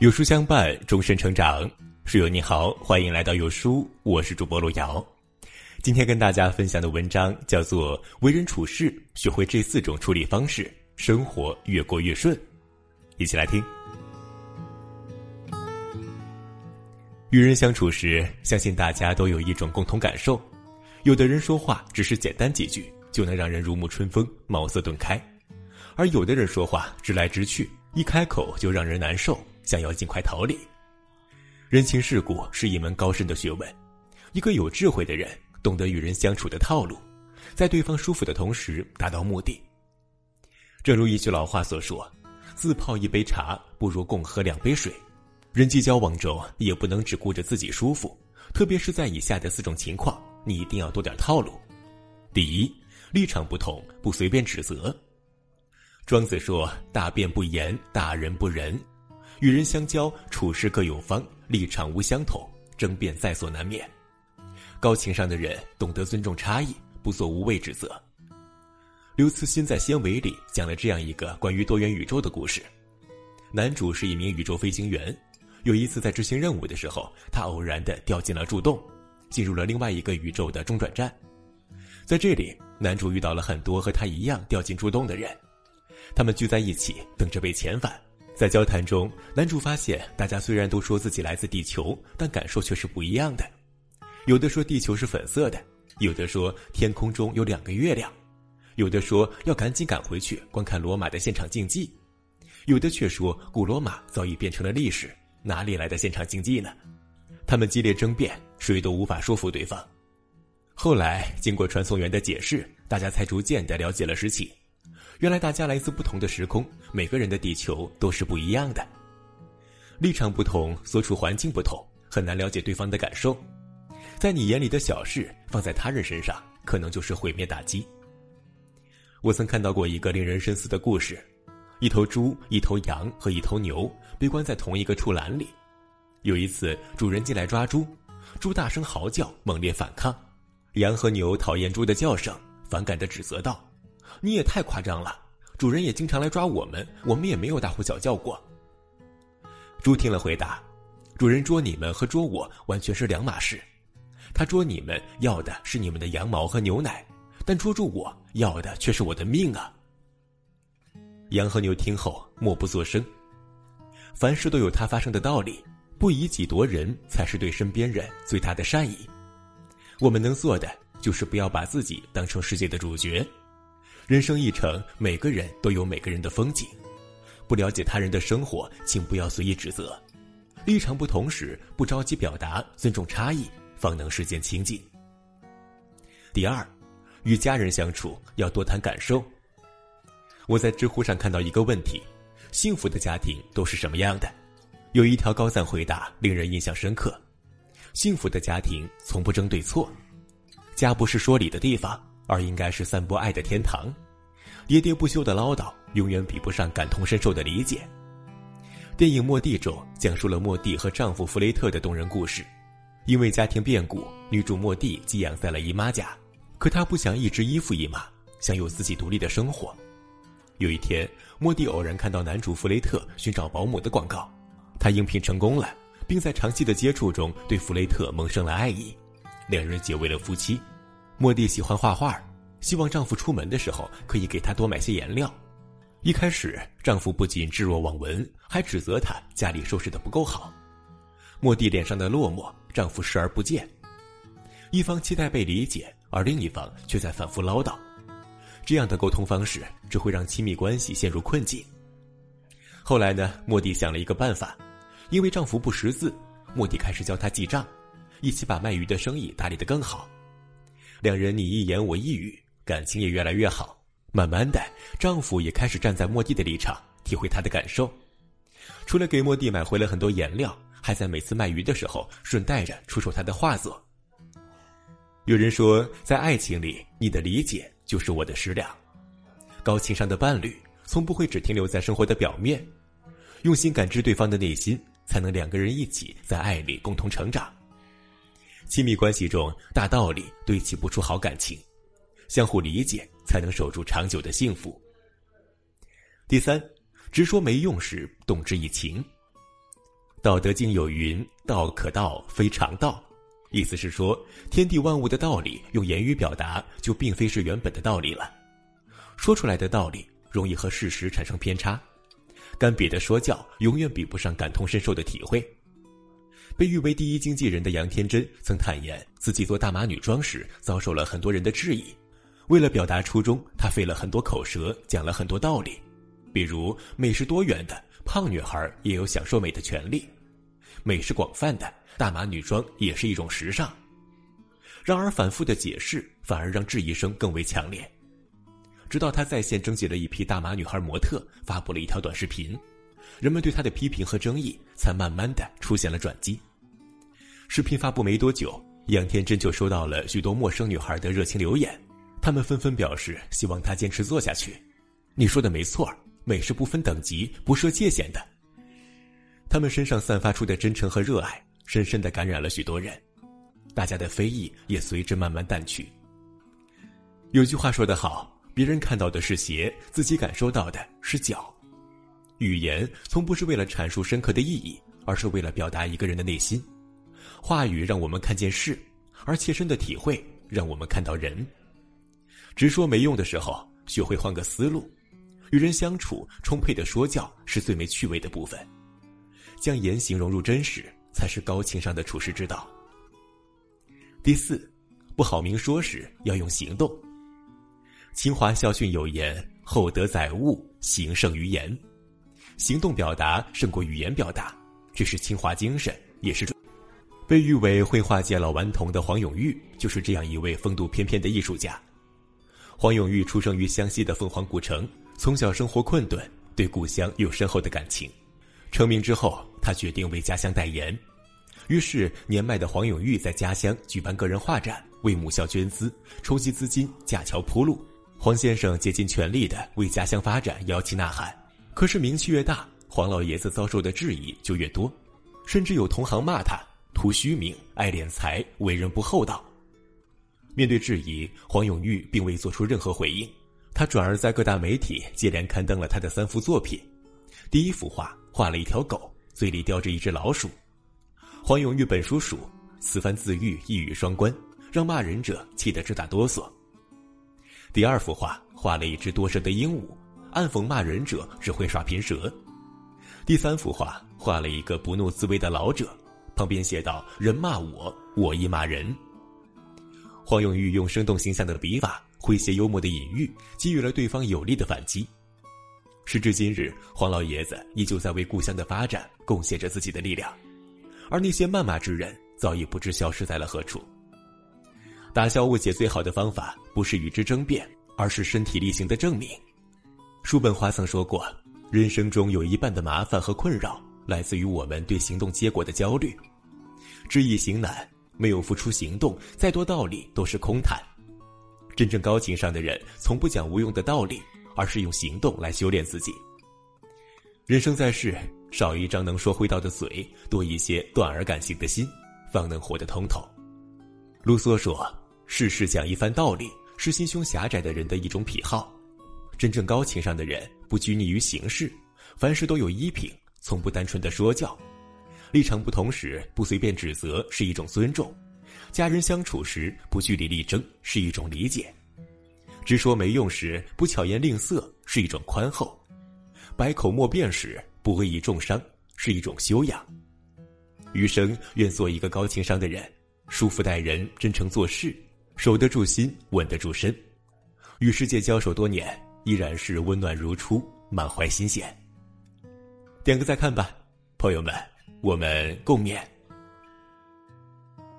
有书相伴，终身成长。书友你好，欢迎来到有书，我是主播路遥。今天跟大家分享的文章叫做《为人处事，学会这四种处理方式，生活越过越顺》。一起来听。与人相处时，相信大家都有一种共同感受：有的人说话只是简单几句，就能让人如沐春风、茅塞顿开；而有的人说话直来直去，一开口就让人难受。想要尽快逃离。人情世故是一门高深的学问，一个有智慧的人懂得与人相处的套路，在对方舒服的同时达到目的。正如一句老话所说：“自泡一杯茶不如共喝两杯水。”人际交往中也不能只顾着自己舒服，特别是在以下的四种情况，你一定要多点套路。第一，立场不同不随便指责。庄子说：“大辩不言，大人不仁。”与人相交，处事各有方，立场无相同，争辩在所难免。高情商的人懂得尊重差异，不做无谓指责。刘慈欣在《纤维》里讲了这样一个关于多元宇宙的故事：男主是一名宇宙飞行员，有一次在执行任务的时候，他偶然的掉进了柱洞，进入了另外一个宇宙的中转站。在这里，男主遇到了很多和他一样掉进柱洞的人，他们聚在一起，等着被遣返。在交谈中，男主发现，大家虽然都说自己来自地球，但感受却是不一样的。有的说地球是粉色的，有的说天空中有两个月亮，有的说要赶紧赶回去观看罗马的现场竞技，有的却说古罗马早已变成了历史，哪里来的现场竞技呢？他们激烈争辩，谁都无法说服对方。后来，经过传送员的解释，大家才逐渐的了解了实情。原来大家来自不同的时空，每个人的地球都是不一样的。立场不同，所处环境不同，很难了解对方的感受。在你眼里的小事，放在他人身上，可能就是毁灭打击。我曾看到过一个令人深思的故事：一头猪、一头羊和一头牛被关在同一个畜栏里。有一次，主人进来抓猪，猪大声嚎叫，猛烈反抗。羊和牛讨厌猪的叫声，反感地指责道。你也太夸张了，主人也经常来抓我们，我们也没有大呼小叫过。猪听了回答：“主人捉你们和捉我完全是两码事，他捉你们要的是你们的羊毛和牛奶，但捉住我要的却是我的命啊。”羊和牛听后默不作声。凡事都有它发生的道理，不以己夺人才是对身边人最大的善意。我们能做的就是不要把自己当成世界的主角。人生一程，每个人都有每个人的风景。不了解他人的生活，请不要随意指责。立场不同时，不着急表达，尊重差异，方能世间清净。第二，与家人相处要多谈感受。我在知乎上看到一个问题：幸福的家庭都是什么样的？有一条高赞回答令人印象深刻：幸福的家庭从不争对错，家不是说理的地方。而应该是散播爱的天堂，喋喋不休的唠叨永远比不上感同身受的理解。电影《莫蒂》中讲述了莫蒂和丈夫弗雷特的动人故事。因为家庭变故，女主莫蒂寄养在了姨妈家，可她不想一直依附姨妈，想有自己独立的生活。有一天，莫蒂偶然看到男主弗雷特寻找保姆的广告，她应聘成功了，并在长期的接触中对弗雷特萌生了爱意，两人结为了夫妻。莫蒂喜欢画画，希望丈夫出门的时候可以给她多买些颜料。一开始，丈夫不仅置若罔闻，还指责她家里收拾的不够好。莫蒂脸上的落寞，丈夫视而不见。一方期待被理解，而另一方却在反复唠叨。这样的沟通方式只会让亲密关系陷入困境。后来呢，莫蒂想了一个办法，因为丈夫不识字，莫蒂开始教他记账，一起把卖鱼的生意打理得更好。两人你一言我一语，感情也越来越好。慢慢的，丈夫也开始站在莫蒂的立场，体会她的感受。除了给莫蒂买回了很多颜料，还在每次卖鱼的时候顺带着出售他的画作。有人说，在爱情里，你的理解就是我的食粮。高情商的伴侣从不会只停留在生活的表面，用心感知对方的内心，才能两个人一起在爱里共同成长。亲密关系中，大道理堆砌不出好感情，相互理解才能守住长久的幸福。第三，直说没用时，动之以情。道德经有云：“道可道，非常道。”意思是说，天地万物的道理用言语表达，就并非是原本的道理了。说出来的道理容易和事实产生偏差，干瘪的说教永远比不上感同身受的体会。被誉为第一经纪人的杨天真曾坦言，自己做大码女装时遭受了很多人的质疑。为了表达初衷，他费了很多口舌，讲了很多道理，比如美是多元的。胖女孩也有享受美的权利，美是广泛的，大码女装也是一种时尚。然而反复的解释反而让质疑声更为强烈。直到他在线征集了一批大码女孩模特，发布了一条短视频，人们对他的批评和争议才慢慢的出现了转机。视频发布没多久，杨天真就收到了许多陌生女孩的热情留言，他们纷纷表示希望他坚持做下去。你说的没错。美是不分等级、不设界限的。他们身上散发出的真诚和热爱，深深的感染了许多人，大家的非议也随之慢慢淡去。有句话说得好：“别人看到的是鞋，自己感受到的是脚。”语言从不是为了阐述深刻的意义，而是为了表达一个人的内心。话语让我们看见事，而切身的体会让我们看到人。直说没用的时候，学会换个思路。与人相处，充沛的说教是最没趣味的部分。将言行融入真实，才是高情商的处事之道。第四，不好明说时要用行动。清华校训有言：“厚德载物，行胜于言。”行动表达胜过语言表达，这是清华精神，也是被誉为绘画界老顽童的黄永玉，就是这样一位风度翩翩的艺术家。黄永玉出生于湘西的凤凰古城。从小生活困顿，对故乡有深厚的感情。成名之后，他决定为家乡代言。于是，年迈的黄永玉在家乡举办个人画展，为母校捐资，筹集资金架桥铺路。黄先生竭尽全力的为家乡发展摇旗呐喊。可是名气越大，黄老爷子遭受的质疑就越多，甚至有同行骂他图虚名、爱敛财、为人不厚道。面对质疑，黄永玉并未做出任何回应。他转而在各大媒体接连刊登了他的三幅作品。第一幅画画了一条狗，嘴里叼着一只老鼠。黄永玉本属鼠，此番自喻一语双关，让骂人者气得直打哆嗦。第二幅画画了一只多舌的鹦鹉，暗讽骂人者只会耍贫舌。第三幅画画了一个不怒自威的老者，旁边写道：“人骂我，我亦骂人。”黄永玉用生动形象的笔法。诙谐幽默的隐喻，给予了对方有力的反击。时至今日，黄老爷子依旧在为故乡的发展贡献着自己的力量，而那些谩骂之人早已不知消失在了何处。打消误解最好的方法，不是与之争辩，而是身体力行的证明。叔本华曾说过：“人生中有一半的麻烦和困扰，来自于我们对行动结果的焦虑。知易行难，没有付出行动，再多道理都是空谈。”真正高情商的人，从不讲无用的道理，而是用行动来修炼自己。人生在世，少一张能说会道的嘴，多一些断而感性的心，方能活得通透。卢梭说：“事事讲一番道理，是心胸狭窄的人的一种癖好。真正高情商的人，不拘泥于形式，凡事都有依凭，从不单纯的说教。立场不同时，不随便指责，是一种尊重。”家人相处时不据理力争是一种理解，直说没用时不巧言令色是一种宽厚，百口莫辩时不恶意重伤是一种修养。余生愿做一个高情商的人，舒服待人，真诚做事，守得住心，稳得住身。与世界交手多年，依然是温暖如初，满怀新鲜。点个再看吧，朋友们，我们共勉。